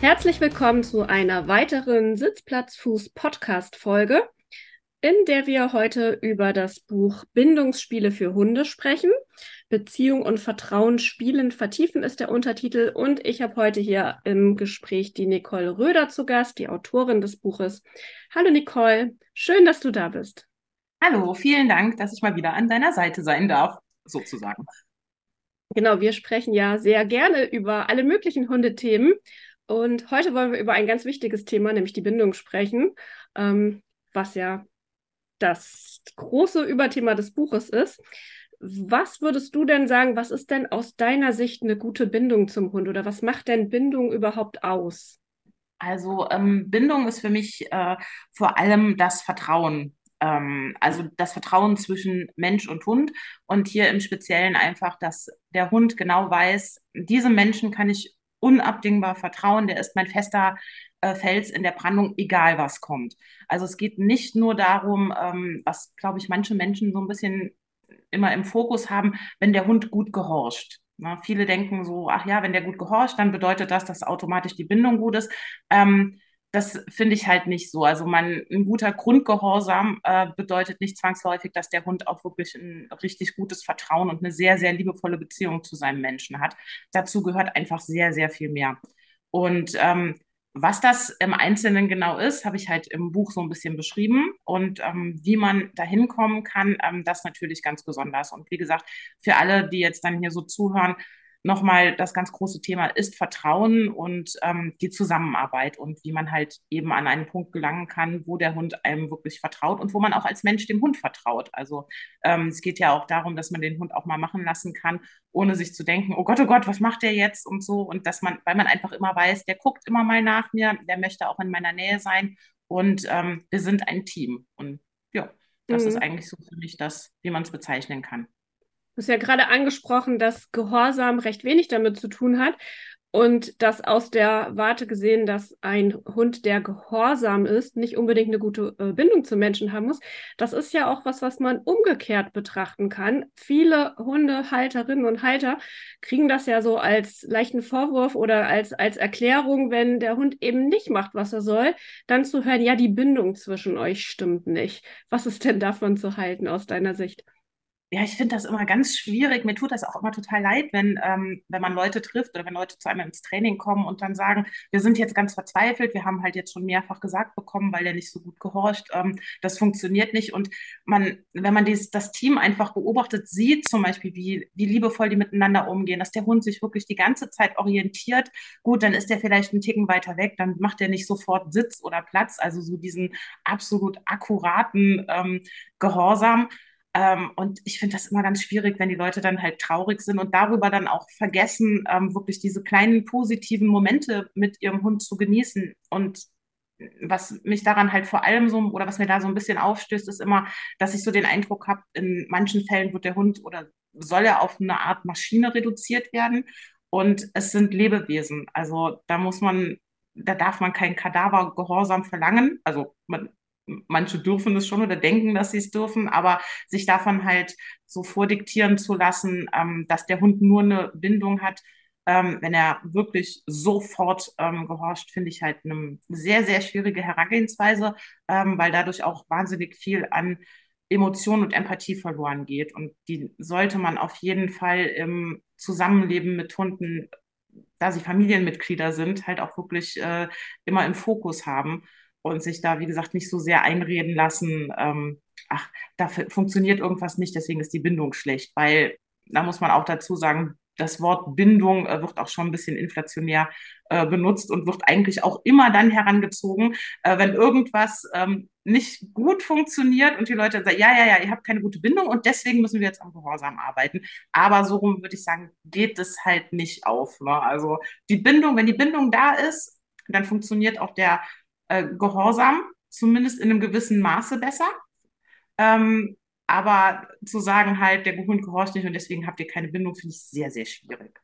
Herzlich willkommen zu einer weiteren Sitzplatzfuß-Podcast-Folge, in der wir heute über das Buch Bindungsspiele für Hunde sprechen. Beziehung und Vertrauen spielen, vertiefen ist der Untertitel. Und ich habe heute hier im Gespräch die Nicole Röder zu Gast, die Autorin des Buches. Hallo Nicole, schön, dass du da bist. Hallo, vielen Dank, dass ich mal wieder an deiner Seite sein darf, sozusagen. Genau, wir sprechen ja sehr gerne über alle möglichen Hundethemen. Und heute wollen wir über ein ganz wichtiges Thema, nämlich die Bindung sprechen, ähm, was ja das große Überthema des Buches ist. Was würdest du denn sagen, was ist denn aus deiner Sicht eine gute Bindung zum Hund oder was macht denn Bindung überhaupt aus? Also ähm, Bindung ist für mich äh, vor allem das Vertrauen. Ähm, also das Vertrauen zwischen Mensch und Hund und hier im Speziellen einfach, dass der Hund genau weiß, diesem Menschen kann ich unabdingbar vertrauen, der ist mein fester äh, Fels in der Brandung, egal was kommt. Also es geht nicht nur darum, ähm, was, glaube ich, manche Menschen so ein bisschen immer im Fokus haben, wenn der Hund gut gehorcht. Na, viele denken so, ach ja, wenn der gut gehorcht, dann bedeutet das, dass automatisch die Bindung gut ist. Ähm, das finde ich halt nicht so. Also man, ein guter Grundgehorsam äh, bedeutet nicht zwangsläufig, dass der Hund auch wirklich ein richtig gutes Vertrauen und eine sehr, sehr liebevolle Beziehung zu seinem Menschen hat. Dazu gehört einfach sehr, sehr viel mehr. Und ähm, was das im Einzelnen genau ist, habe ich halt im Buch so ein bisschen beschrieben. Und ähm, wie man da hinkommen kann, ähm, das natürlich ganz besonders. Und wie gesagt, für alle, die jetzt dann hier so zuhören, nochmal das ganz große Thema ist Vertrauen und ähm, die Zusammenarbeit und wie man halt eben an einen Punkt gelangen kann, wo der Hund einem wirklich vertraut und wo man auch als Mensch dem Hund vertraut. Also ähm, es geht ja auch darum, dass man den Hund auch mal machen lassen kann, ohne sich zu denken, oh Gott, oh Gott, was macht der jetzt und so. Und dass man, weil man einfach immer weiß, der guckt immer mal nach mir, der möchte auch in meiner Nähe sein und ähm, wir sind ein Team. Und ja, das mhm. ist eigentlich so für mich das, wie man es bezeichnen kann. Du hast ja gerade angesprochen, dass Gehorsam recht wenig damit zu tun hat und dass aus der Warte gesehen, dass ein Hund, der gehorsam ist, nicht unbedingt eine gute äh, Bindung zu Menschen haben muss. Das ist ja auch was, was man umgekehrt betrachten kann. Viele Hundehalterinnen und Halter kriegen das ja so als leichten Vorwurf oder als, als Erklärung, wenn der Hund eben nicht macht, was er soll, dann zu hören, ja, die Bindung zwischen euch stimmt nicht. Was ist denn davon zu halten aus deiner Sicht? Ja, ich finde das immer ganz schwierig. Mir tut das auch immer total leid, wenn, ähm, wenn man Leute trifft oder wenn Leute zu einem ins Training kommen und dann sagen, wir sind jetzt ganz verzweifelt, wir haben halt jetzt schon mehrfach gesagt bekommen, weil der nicht so gut gehorcht, ähm, das funktioniert nicht. Und man, wenn man dies, das Team einfach beobachtet, sieht zum Beispiel, wie, wie liebevoll die miteinander umgehen, dass der Hund sich wirklich die ganze Zeit orientiert, gut, dann ist der vielleicht einen Ticken weiter weg, dann macht er nicht sofort Sitz oder Platz, also so diesen absolut akkuraten ähm, Gehorsam ähm, und ich finde das immer ganz schwierig, wenn die Leute dann halt traurig sind und darüber dann auch vergessen, ähm, wirklich diese kleinen positiven Momente mit ihrem Hund zu genießen. Und was mich daran halt vor allem so, oder was mir da so ein bisschen aufstößt, ist immer, dass ich so den Eindruck habe, in manchen Fällen wird der Hund oder soll er auf eine Art Maschine reduziert werden. Und es sind Lebewesen. Also da muss man, da darf man kein Kadavergehorsam verlangen. Also man, manche dürfen es schon oder denken, dass sie es dürfen, aber sich davon halt so vordiktieren zu lassen, ähm, dass der Hund nur eine Bindung hat, ähm, wenn er wirklich sofort ähm, gehorcht, finde ich halt eine sehr, sehr schwierige Herangehensweise, ähm, weil dadurch auch wahnsinnig viel an Emotion und Empathie verloren geht. Und die sollte man auf jeden Fall im Zusammenleben mit Hunden, da sie Familienmitglieder sind, halt auch wirklich äh, immer im Fokus haben und sich da, wie gesagt, nicht so sehr einreden lassen, ähm, ach, da funktioniert irgendwas nicht, deswegen ist die Bindung schlecht, weil da muss man auch dazu sagen, das Wort Bindung äh, wird auch schon ein bisschen inflationär äh, benutzt und wird eigentlich auch immer dann herangezogen, äh, wenn irgendwas ähm, nicht gut funktioniert und die Leute sagen, ja, ja, ja, ihr habt keine gute Bindung und deswegen müssen wir jetzt am Gehorsam arbeiten. Aber so rum würde ich sagen, geht es halt nicht auf. Ne? Also die Bindung, wenn die Bindung da ist, dann funktioniert auch der äh, Gehorsam, zumindest in einem gewissen Maße besser. Ähm, aber zu sagen halt, der Hund gehorcht nicht und deswegen habt ihr keine Bindung, finde ich sehr, sehr schwierig.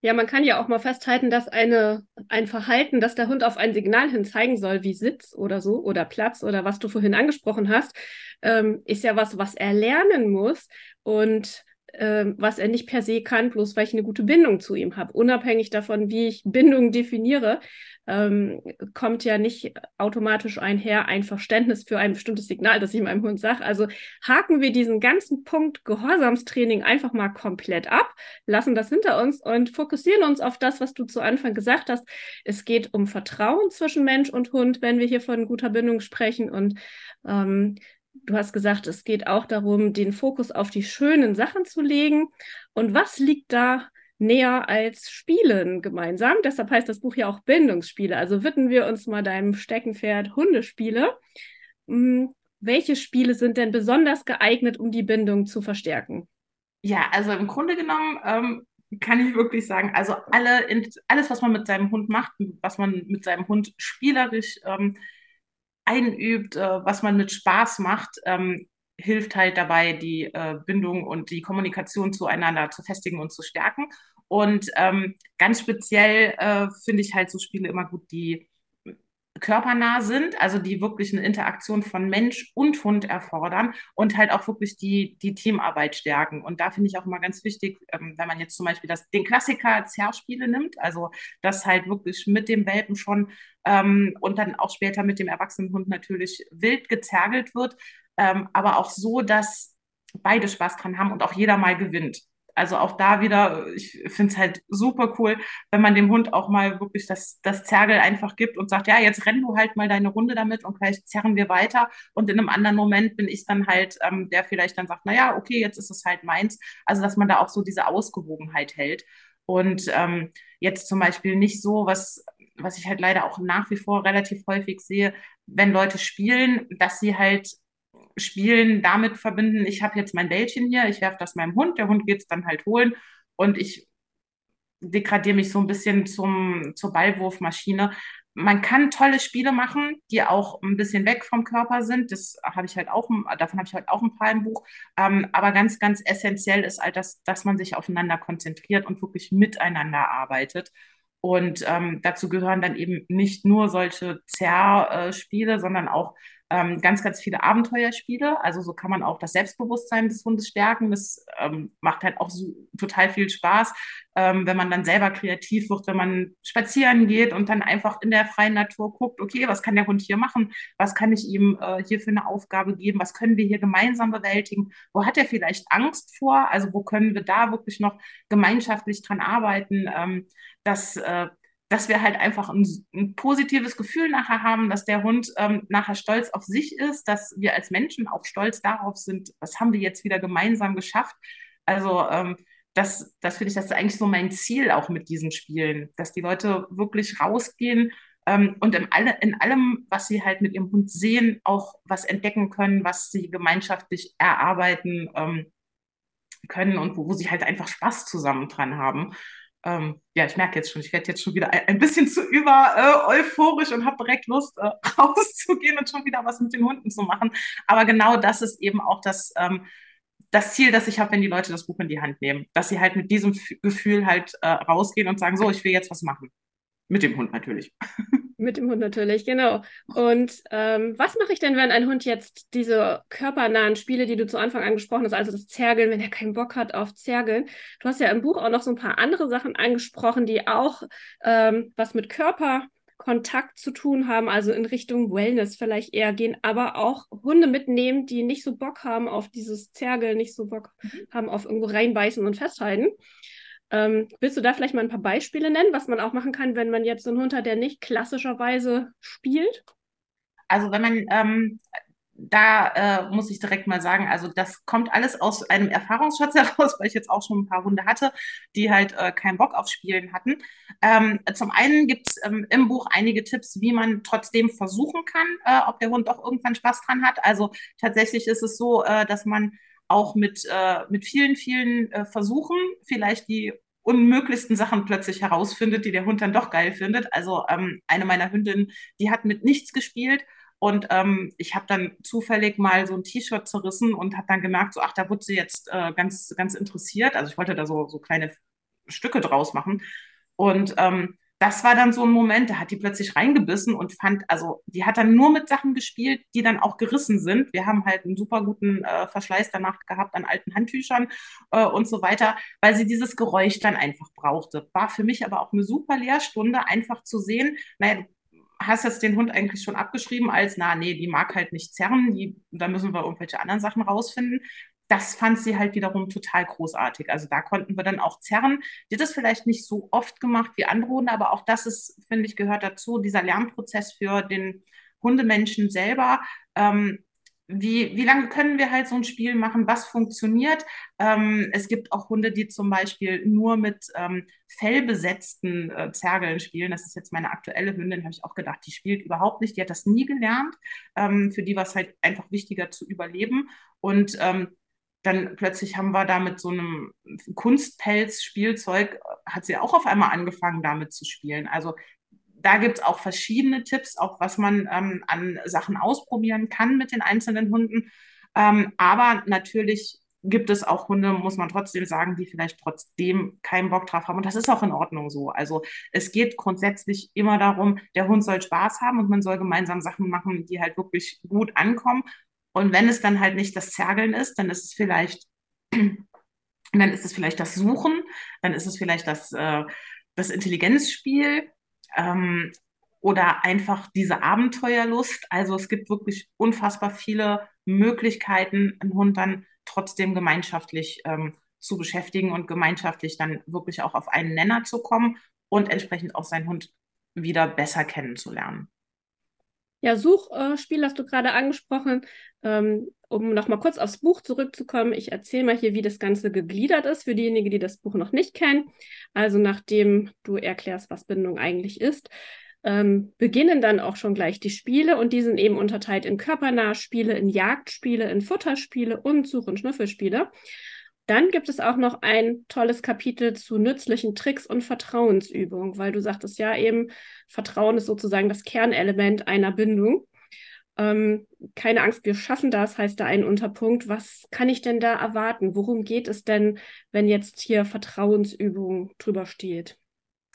Ja, man kann ja auch mal festhalten, dass eine, ein Verhalten, das der Hund auf ein Signal hin zeigen soll, wie Sitz oder so oder Platz oder was du vorhin angesprochen hast, ähm, ist ja was, was er lernen muss. Und äh, was er nicht per se kann, bloß weil ich eine gute Bindung zu ihm habe. Unabhängig davon, wie ich Bindung definiere, ähm, kommt ja nicht automatisch einher ein Verständnis für ein bestimmtes Signal, das ich meinem Hund sage. Also haken wir diesen ganzen Punkt Gehorsamstraining einfach mal komplett ab, lassen das hinter uns und fokussieren uns auf das, was du zu Anfang gesagt hast. Es geht um Vertrauen zwischen Mensch und Hund, wenn wir hier von guter Bindung sprechen und ähm, Du hast gesagt, es geht auch darum, den Fokus auf die schönen Sachen zu legen. Und was liegt da näher als Spielen gemeinsam? Deshalb heißt das Buch ja auch Bindungsspiele. Also widmen wir uns mal deinem Steckenpferd Hundespiele. Hm, welche Spiele sind denn besonders geeignet, um die Bindung zu verstärken? Ja, also im Grunde genommen ähm, kann ich wirklich sagen, also alle, alles, was man mit seinem Hund macht, was man mit seinem Hund spielerisch ähm, einübt, äh, was man mit Spaß macht, ähm, hilft halt dabei, die äh, Bindung und die Kommunikation zueinander zu festigen und zu stärken. Und ähm, ganz speziell äh, finde ich halt so Spiele immer gut, die körpernah sind, also die wirklich eine Interaktion von Mensch und Hund erfordern und halt auch wirklich die, die Teamarbeit stärken. Und da finde ich auch immer ganz wichtig, ähm, wenn man jetzt zum Beispiel das, den Klassiker Zerrspiele nimmt, also das halt wirklich mit dem Welpen schon ähm, und dann auch später mit dem erwachsenen Hund natürlich wild gezergelt wird, ähm, aber auch so, dass beide Spaß dran haben und auch jeder mal gewinnt. Also auch da wieder, ich finde es halt super cool, wenn man dem Hund auch mal wirklich das, das Zergel einfach gibt und sagt, ja, jetzt renn du halt mal deine Runde damit und vielleicht zerren wir weiter. Und in einem anderen Moment bin ich dann halt, ähm, der vielleicht dann sagt, naja, okay, jetzt ist es halt meins. Also dass man da auch so diese Ausgewogenheit hält. Und ähm, jetzt zum Beispiel nicht so, was, was ich halt leider auch nach wie vor relativ häufig sehe, wenn Leute spielen, dass sie halt Spielen damit verbinden, ich habe jetzt mein Bällchen hier, ich werfe das meinem Hund, der Hund geht es dann halt holen und ich degradiere mich so ein bisschen zum, zur Ballwurfmaschine. Man kann tolle Spiele machen, die auch ein bisschen weg vom Körper sind. Das habe ich halt auch, davon habe ich halt auch ein paar im Buch. Ähm, aber ganz, ganz essentiell ist halt, dass, dass man sich aufeinander konzentriert und wirklich miteinander arbeitet. Und ähm, dazu gehören dann eben nicht nur solche Zerrspiele, sondern auch ähm, ganz, ganz viele Abenteuerspiele. Also so kann man auch das Selbstbewusstsein des Hundes stärken. Das ähm, macht halt auch so total viel Spaß, ähm, wenn man dann selber kreativ wird, wenn man spazieren geht und dann einfach in der freien Natur guckt, okay, was kann der Hund hier machen? Was kann ich ihm äh, hier für eine Aufgabe geben? Was können wir hier gemeinsam bewältigen? Wo hat er vielleicht Angst vor? Also wo können wir da wirklich noch gemeinschaftlich dran arbeiten? Ähm, dass äh, dass wir halt einfach ein, ein, positives Gefühl nachher haben, dass der Hund ähm, nachher stolz auf sich ist, dass wir als Menschen auch stolz darauf sind, was haben wir jetzt wieder gemeinsam geschafft. Also ähm, das, das finde ich, das ist eigentlich so mein Ziel auch mit diesen Spielen, dass die Leute wirklich rausgehen ähm, und in, alle, in allem, was sie halt mit ihrem Hund sehen, auch was entdecken können, was sie gemeinschaftlich erarbeiten ähm, können und wo, wo sie halt einfach Spaß zusammen dran haben ähm, ja, ich merke jetzt schon, ich werde jetzt schon wieder ein, bisschen zu über äh, euphorisch und habe direkt Lust, äh, rauszugehen und schon wieder was mit den Hunden zu machen. Aber genau das ist eben auch das, ähm, das Ziel, das ich habe, wenn die Leute das Buch in die Hand nehmen. Dass sie halt mit diesem F Gefühl halt äh, rausgehen und sagen, so, ich will jetzt was machen. Mit dem Hund natürlich. Mit dem Hund natürlich, genau. Und ähm, was mache ich denn, wenn ein Hund jetzt diese körpernahen Spiele, die du zu Anfang angesprochen hast, also das Zergeln, wenn er keinen Bock hat auf Zergeln. Du hast ja im Buch auch noch so ein paar andere Sachen angesprochen, die auch ähm, was mit Körperkontakt zu tun haben, also in Richtung Wellness vielleicht eher gehen, aber auch Hunde mitnehmen, die nicht so Bock haben auf dieses Zergeln, nicht so Bock mhm. haben auf irgendwo reinbeißen und festhalten. Ähm, willst du da vielleicht mal ein paar Beispiele nennen, was man auch machen kann, wenn man jetzt so einen Hund hat, der nicht klassischerweise spielt? Also wenn man, ähm, da äh, muss ich direkt mal sagen, also das kommt alles aus einem Erfahrungsschatz heraus, weil ich jetzt auch schon ein paar Hunde hatte, die halt äh, keinen Bock auf Spielen hatten. Ähm, zum einen gibt es ähm, im Buch einige Tipps, wie man trotzdem versuchen kann, äh, ob der Hund doch irgendwann Spaß dran hat. Also tatsächlich ist es so, äh, dass man auch mit, äh, mit vielen, vielen äh, Versuchen vielleicht die unmöglichsten Sachen plötzlich herausfindet, die der Hund dann doch geil findet. Also ähm, eine meiner Hündinnen, die hat mit nichts gespielt und ähm, ich habe dann zufällig mal so ein T-Shirt zerrissen und habe dann gemerkt, so ach, da wurde sie jetzt äh, ganz, ganz interessiert. Also ich wollte da so, so kleine Stücke draus machen. Und ähm, das war dann so ein Moment, da hat die plötzlich reingebissen und fand, also die hat dann nur mit Sachen gespielt, die dann auch gerissen sind. Wir haben halt einen super guten äh, Verschleiß danach gehabt an alten Handtüchern äh, und so weiter, weil sie dieses Geräusch dann einfach brauchte. War für mich aber auch eine super Lehrstunde, einfach zu sehen, naja, hast jetzt den Hund eigentlich schon abgeschrieben als, na, nee, die mag halt nicht zerren, die, da müssen wir irgendwelche anderen Sachen rausfinden das fand sie halt wiederum total großartig. Also da konnten wir dann auch zerren. Die hat das vielleicht nicht so oft gemacht wie andere Hunde, aber auch das ist, finde ich, gehört dazu, dieser Lernprozess für den Hundemenschen selber. Ähm, wie, wie lange können wir halt so ein Spiel machen, was funktioniert? Ähm, es gibt auch Hunde, die zum Beispiel nur mit ähm, fellbesetzten äh, Zergeln spielen. Das ist jetzt meine aktuelle Hündin, habe ich auch gedacht, die spielt überhaupt nicht, die hat das nie gelernt. Ähm, für die war es halt einfach wichtiger zu überleben. Und ähm, dann plötzlich haben wir da mit so einem Kunstpelz-Spielzeug, hat sie auch auf einmal angefangen, damit zu spielen. Also da gibt es auch verschiedene Tipps, auch was man ähm, an Sachen ausprobieren kann mit den einzelnen Hunden. Ähm, aber natürlich gibt es auch Hunde, muss man trotzdem sagen, die vielleicht trotzdem keinen Bock drauf haben. Und das ist auch in Ordnung so. Also es geht grundsätzlich immer darum, der Hund soll Spaß haben und man soll gemeinsam Sachen machen, die halt wirklich gut ankommen. Und wenn es dann halt nicht das Zergeln ist, dann ist es vielleicht, dann ist es vielleicht das Suchen, dann ist es vielleicht das, äh, das Intelligenzspiel ähm, oder einfach diese Abenteuerlust. Also es gibt wirklich unfassbar viele Möglichkeiten, einen Hund dann trotzdem gemeinschaftlich ähm, zu beschäftigen und gemeinschaftlich dann wirklich auch auf einen Nenner zu kommen und entsprechend auch seinen Hund wieder besser kennenzulernen. Ja, Suchspiel hast du gerade angesprochen. Ähm, um nochmal kurz aufs Buch zurückzukommen, ich erzähle mal hier, wie das Ganze gegliedert ist für diejenigen, die das Buch noch nicht kennen. Also nachdem du erklärst, was Bindung eigentlich ist, ähm, beginnen dann auch schon gleich die Spiele und die sind eben unterteilt in körpernahe Spiele, in Jagdspiele, in Futterspiele und Such- und Schnüffelspiele. Dann gibt es auch noch ein tolles Kapitel zu nützlichen Tricks und Vertrauensübungen, weil du sagtest ja eben, Vertrauen ist sozusagen das Kernelement einer Bindung. Ähm, keine Angst, wir schaffen das, heißt da ein Unterpunkt. Was kann ich denn da erwarten? Worum geht es denn, wenn jetzt hier Vertrauensübungen drüber steht?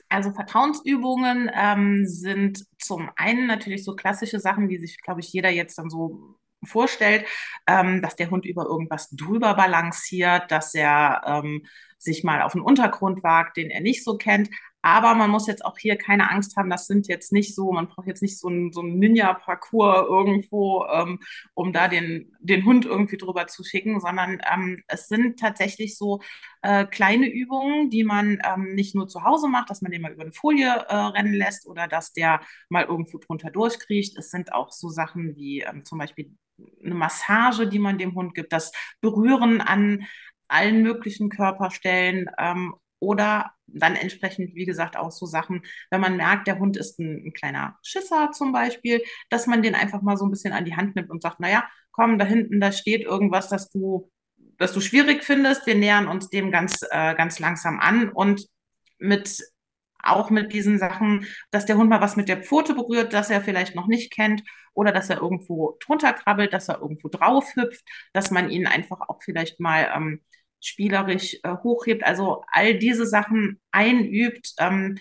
Also Vertrauensübungen ähm, sind zum einen natürlich so klassische Sachen, die sich, glaube ich, jeder jetzt dann so vorstellt, ähm, dass der Hund über irgendwas drüber balanciert, dass er ähm, sich mal auf einen Untergrund wagt, den er nicht so kennt. Aber man muss jetzt auch hier keine Angst haben, das sind jetzt nicht so, man braucht jetzt nicht so einen, so Ninja-Parcours irgendwo, ähm, um da den, den Hund irgendwie drüber zu schicken, sondern ähm, es sind tatsächlich so äh, kleine Übungen, die man ähm, nicht nur zu Hause macht, dass man den mal über eine Folie äh, rennen lässt oder dass der mal irgendwo drunter durchkriecht. Es sind auch so Sachen wie ähm, zum Beispiel eine Massage, die man dem Hund gibt, das Berühren an allen möglichen Körperstellen ähm, oder dann entsprechend, wie gesagt, auch so Sachen, wenn man merkt, der Hund ist ein, ein, kleiner Schisser zum Beispiel, dass man den einfach mal so ein bisschen an die Hand nimmt und sagt, naja, komm, da hinten, da steht irgendwas, das du, das du schwierig findest. Wir nähern uns dem ganz, äh, ganz langsam an und mit auch mit diesen Sachen, dass der Hund mal was mit der Pfote berührt, das er vielleicht noch nicht kennt, oder dass er irgendwo drunter krabbelt, dass er irgendwo drauf hüpft, dass man ihn einfach auch vielleicht mal ähm, spielerisch äh, hochhebt. Also all diese Sachen einübt, ähm,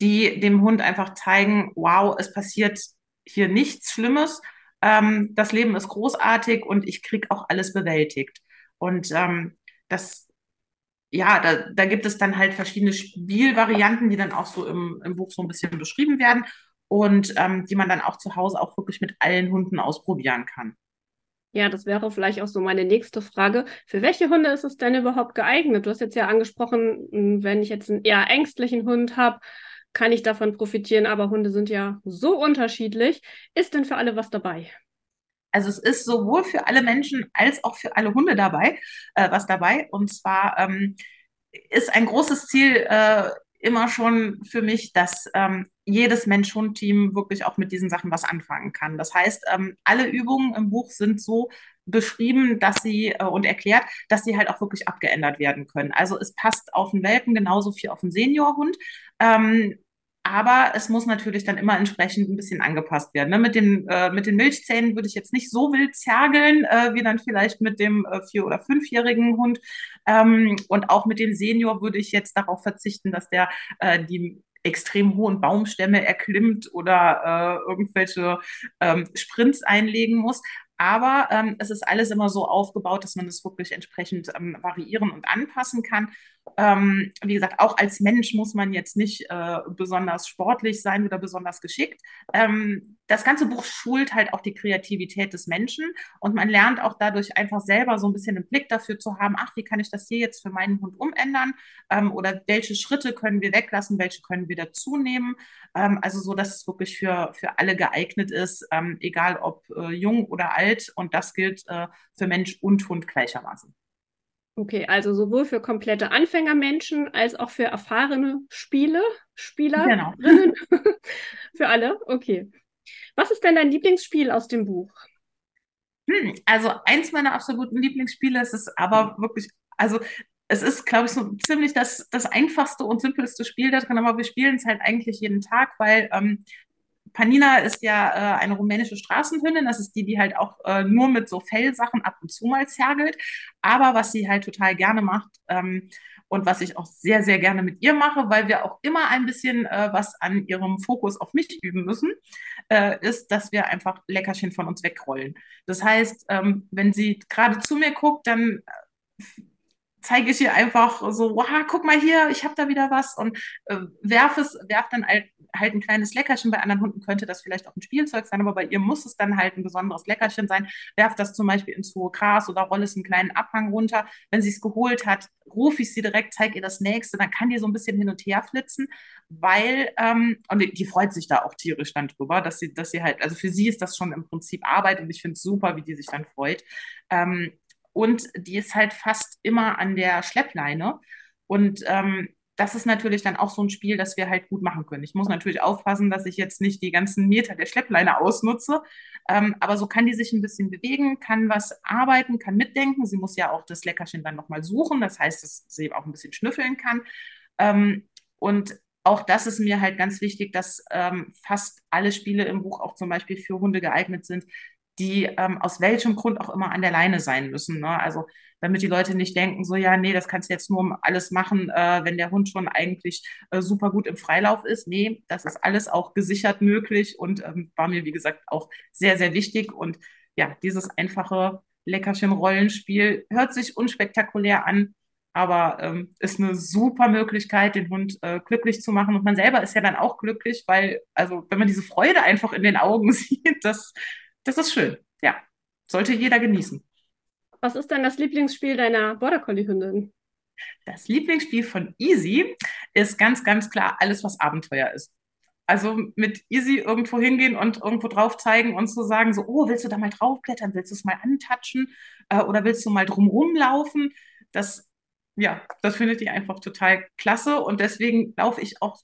die dem Hund einfach zeigen, wow, es passiert hier nichts Schlimmes. Ähm, das Leben ist großartig und ich kriege auch alles bewältigt. Und ähm, das, ja, da, da gibt es dann halt verschiedene Spielvarianten, die dann auch so im, im Buch so ein bisschen beschrieben werden und ähm, die man dann auch zu Hause auch wirklich mit allen Hunden ausprobieren kann. Ja, das wäre vielleicht auch so meine nächste Frage. Für welche Hunde ist es denn überhaupt geeignet? Du hast jetzt ja angesprochen, hm, wenn ich jetzt einen eher ängstlichen Hund habe, kann ich davon profitieren, aber Hunde sind ja so unterschiedlich. Ist denn für alle was dabei? Also es ist sowohl für alle Menschen als auch für alle Hunde dabei, äh, was dabei. Und zwar ähm, ist ein großes Ziel äh, immer schon für mich, dass ähm, jedes Mensch-Hund-Team wirklich auch mit diesen Sachen was anfangen kann. Das heißt, ähm, alle Übungen im Buch sind so beschrieben, dass sie äh, und erklärt, dass sie halt auch wirklich abgeändert werden können. Also es passt auf den Welpen genauso viel auf den Seniorhund. Ähm, aber es muss natürlich dann immer entsprechend ein bisschen angepasst werden. Ne? Mit, den, äh, mit den Milchzähnen würde ich jetzt nicht so wild zergeln, äh, wie dann vielleicht mit dem äh, vier- oder fünfjährigen Hund. Ähm, und auch mit dem Senior würde ich jetzt darauf verzichten, dass der äh, die extrem hohen Baumstämme erklimmt oder äh, irgendwelche ähm, Sprints einlegen muss. Aber ähm, es ist alles immer so aufgebaut, dass man das wirklich entsprechend ähm, variieren und anpassen kann. Ähm, wie gesagt, auch als Mensch muss man jetzt nicht äh, besonders sportlich sein oder besonders geschickt. Ähm, das ganze Buch schult halt auch die Kreativität des Menschen und man lernt auch dadurch einfach selber so ein bisschen einen Blick dafür zu haben, ach, wie kann ich das hier jetzt für meinen Hund umändern ähm, oder welche Schritte können wir weglassen, welche können wir dazu nehmen. Ähm, also so, dass es wirklich für, für alle geeignet ist, ähm, egal ob äh, jung oder alt und das gilt äh, für Mensch und Hund gleichermaßen. Okay, also sowohl für komplette Anfängermenschen als auch für erfahrene Spiele, Spielerinnen. Genau. für alle, okay. Was ist denn dein Lieblingsspiel aus dem Buch? Hm, also eins meiner absoluten Lieblingsspiele ist es aber wirklich, also es ist, glaube ich, so ziemlich das, das einfachste und simpelste Spiel da drin, aber wir spielen es halt eigentlich jeden Tag, weil ähm, Panina ist ja äh, eine rumänische Straßenhündin. Das ist die, die halt auch äh, nur mit so Fellsachen ab und zu mal zergelt. Aber was sie halt total gerne macht ähm, und was ich auch sehr, sehr gerne mit ihr mache, weil wir auch immer ein bisschen äh, was an ihrem Fokus auf mich üben müssen, äh, ist, dass wir einfach Leckerchen von uns wegrollen. Das heißt, ähm, wenn sie gerade zu mir guckt, dann äh, zeige ich ihr einfach so, wow, guck mal hier, ich habe da wieder was und äh, werf es, werf dann halt halt ein kleines Leckerchen. Bei anderen Hunden könnte das vielleicht auch ein Spielzeug sein, aber bei ihr muss es dann halt ein besonderes Leckerchen sein. Werft das zum Beispiel ins hohe Gras oder rolle es einen kleinen Abhang runter. Wenn sie es geholt hat, rufe ich sie direkt, zeige ihr das nächste. Dann kann die so ein bisschen hin und her flitzen, weil, ähm, und die, die, freut sich da auch tierisch dann drüber, dass sie, dass sie halt, also für sie ist das schon im Prinzip Arbeit und ich finde es super, wie die sich dann freut. Ähm, und die ist halt fast immer an der Schleppleine. Und ähm, das ist natürlich dann auch so ein Spiel, das wir halt gut machen können. Ich muss natürlich aufpassen, dass ich jetzt nicht die ganzen Meter der Schleppleine ausnutze, ähm, aber so kann die sich ein bisschen bewegen, kann was arbeiten, kann mitdenken. Sie muss ja auch das Leckerchen dann nochmal suchen, das heißt, dass sie auch ein bisschen schnüffeln kann. Ähm, und auch das ist mir halt ganz wichtig, dass ähm, fast alle Spiele im Buch auch zum Beispiel für Hunde geeignet sind, die ähm, aus welchem Grund auch immer an der Leine sein müssen. Ne? Also damit die Leute nicht denken, so ja, nee, das kannst du jetzt nur alles machen, äh, wenn der Hund schon eigentlich äh, super gut im Freilauf ist. Nee, das ist alles auch gesichert möglich und ähm, war mir, wie gesagt, auch sehr, sehr wichtig. Und ja, dieses einfache Leckerchen-Rollenspiel hört sich unspektakulär an, aber ähm, ist eine super Möglichkeit, den Hund äh, glücklich zu machen. Und man selber ist ja dann auch glücklich, weil, also wenn man diese Freude einfach in den Augen sieht, das das ist schön. Ja, sollte jeder genießen. Was ist denn das Lieblingsspiel deiner Border Collie Hündin? Das Lieblingsspiel von Easy ist ganz, ganz klar alles, was Abenteuer ist. Also mit Easy irgendwo hingehen und irgendwo drauf zeigen und zu sagen, so, oh, willst du da mal draufklettern, willst du es mal antatschen äh, oder willst du mal drumrum laufen? Das, ja, das findet die einfach total klasse und deswegen laufe ich auch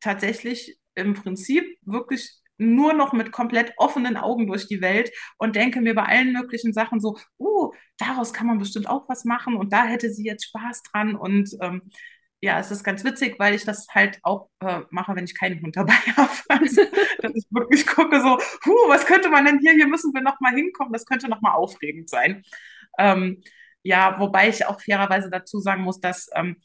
tatsächlich im Prinzip wirklich nur noch mit komplett offenen Augen durch die Welt und denke mir bei allen möglichen Sachen so, uh, daraus kann man bestimmt auch was machen und da hätte sie jetzt Spaß dran und ähm, ja, es ist ganz witzig, weil ich das halt auch äh, mache, wenn ich keinen Hund dabei habe. Also, dass ich wirklich gucke so, huh, was könnte man denn hier, hier müssen wir noch mal hinkommen, das könnte noch mal aufregend sein. Ähm, ja, wobei ich auch fairerweise dazu sagen muss, dass ähm,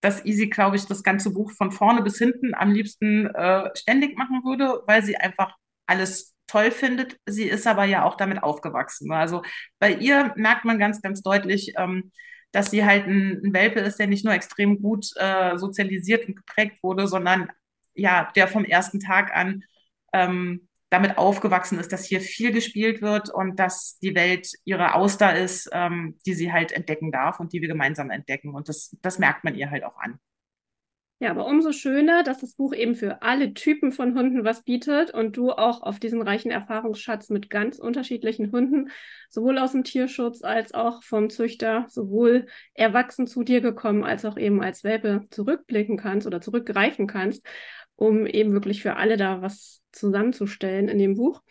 dass Easy, glaube ich, das ganze Buch von vorne bis hinten am liebsten äh, ständig machen würde, weil sie einfach alles toll findet. Sie ist aber ja auch damit aufgewachsen. Ne? Also bei ihr merkt man ganz, ganz deutlich, ähm, dass sie halt ein, ein, Welpe ist, der nicht nur extrem gut äh, sozialisiert und geprägt wurde, sondern ja, der vom ersten Tag an ähm, damit aufgewachsen ist, dass hier viel gespielt wird und dass die Welt ihre Auster ist, ähm, die sie halt entdecken darf und die wir gemeinsam entdecken. Und das, das merkt man ihr halt auch an. Ja, aber umso schöner, dass das Buch eben für alle Typen von Hunden was bietet und du auch auf diesen reichen Erfahrungsschatz mit ganz unterschiedlichen Hunden, sowohl aus dem Tierschutz als auch vom Züchter, sowohl erwachsen zu dir gekommen, als auch eben als Welpe zurückblicken kannst oder zurückgreifen kannst um eben wirklich für alle da was zusammenzustellen in dem Buch.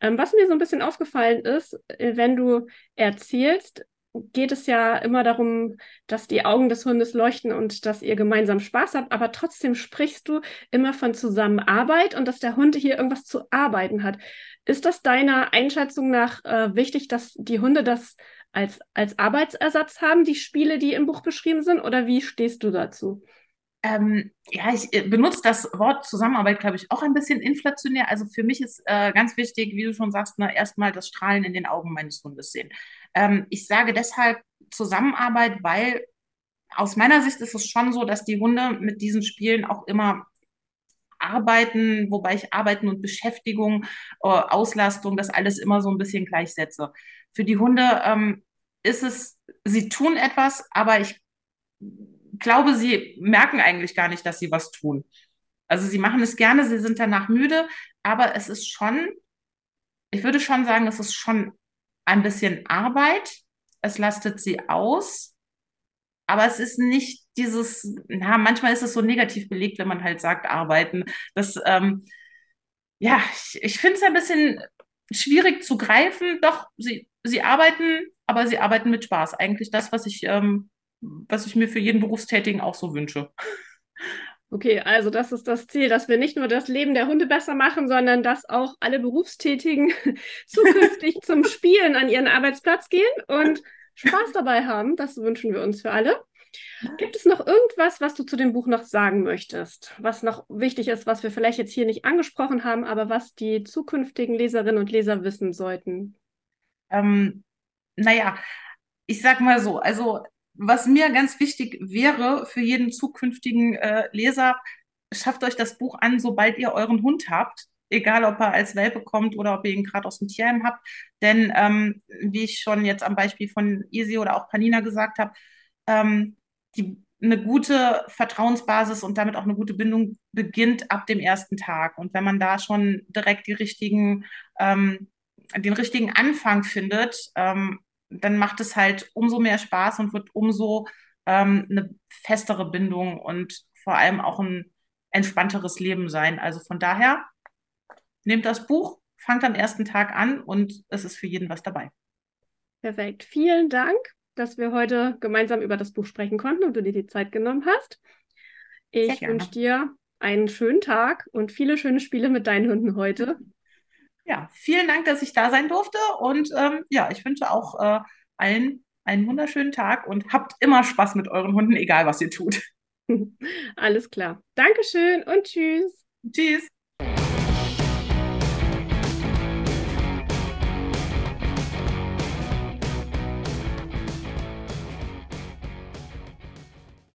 Ähm, was mir so ein bisschen aufgefallen ist, äh, wenn du erzählst, geht es ja immer darum, dass die Augen des Hundes leuchten und dass ihr gemeinsam Spaß habt, aber trotzdem sprichst du immer von Zusammenarbeit und dass der Hund hier irgendwas zu arbeiten hat. Ist das deiner Einschätzung nach äh, wichtig, dass die Hunde das als, als Arbeitsersatz haben, die Spiele, die im Buch beschrieben sind, oder wie stehst du dazu? Ähm, ja, ich äh, benutze das Wort Zusammenarbeit, glaube ich, auch ein bisschen inflationär. Also für mich ist äh, ganz wichtig, wie du schon sagst, ne, erstmal das Strahlen in den Augen meines Hundes sehen. Ähm, ich sage deshalb Zusammenarbeit, weil aus meiner Sicht ist es schon so, dass die Hunde mit diesen Spielen auch immer arbeiten, wobei ich Arbeiten und Beschäftigung, äh, Auslastung, das alles immer so ein bisschen gleichsetze. Für die Hunde ähm, ist es, sie tun etwas, aber ich glaube, sie merken eigentlich gar nicht, dass sie was tun. Also sie machen es gerne, sie sind danach müde, aber es ist schon, ich würde schon sagen, es ist schon ein bisschen Arbeit. Es lastet sie aus, aber es ist nicht dieses, na, manchmal ist es so negativ belegt, wenn man halt sagt, arbeiten. Das, ähm, ja, ich, ich finde es ein bisschen schwierig zu greifen. Doch, sie, sie arbeiten, aber sie arbeiten mit Spaß. Eigentlich das, was ich ähm, was ich mir für jeden Berufstätigen auch so wünsche. Okay, also das ist das Ziel, dass wir nicht nur das Leben der Hunde besser machen, sondern dass auch alle Berufstätigen zukünftig zum Spielen an ihren Arbeitsplatz gehen und Spaß dabei haben. Das wünschen wir uns für alle. Gibt es noch irgendwas, was du zu dem Buch noch sagen möchtest, was noch wichtig ist, was wir vielleicht jetzt hier nicht angesprochen haben, aber was die zukünftigen Leserinnen und Leser wissen sollten? Ähm, naja, ich sag mal so, also was mir ganz wichtig wäre für jeden zukünftigen äh, Leser, schafft euch das Buch an, sobald ihr euren Hund habt. Egal, ob er als Welpe kommt oder ob ihr ihn gerade aus dem Tierheim habt. Denn, ähm, wie ich schon jetzt am Beispiel von Easy oder auch Panina gesagt habe, ähm, eine gute Vertrauensbasis und damit auch eine gute Bindung beginnt ab dem ersten Tag. Und wenn man da schon direkt die richtigen, ähm, den richtigen Anfang findet, ähm, dann macht es halt umso mehr Spaß und wird umso ähm, eine festere Bindung und vor allem auch ein entspannteres Leben sein. Also von daher, nehmt das Buch, fangt am ersten Tag an und es ist für jeden was dabei. Perfekt. Vielen Dank, dass wir heute gemeinsam über das Buch sprechen konnten und du dir die Zeit genommen hast. Ich wünsche dir einen schönen Tag und viele schöne Spiele mit deinen Hunden heute. Ja, vielen Dank, dass ich da sein durfte. Und ähm, ja, ich wünsche auch äh, allen einen wunderschönen Tag und habt immer Spaß mit euren Hunden, egal was ihr tut. Alles klar. Dankeschön und tschüss. Tschüss.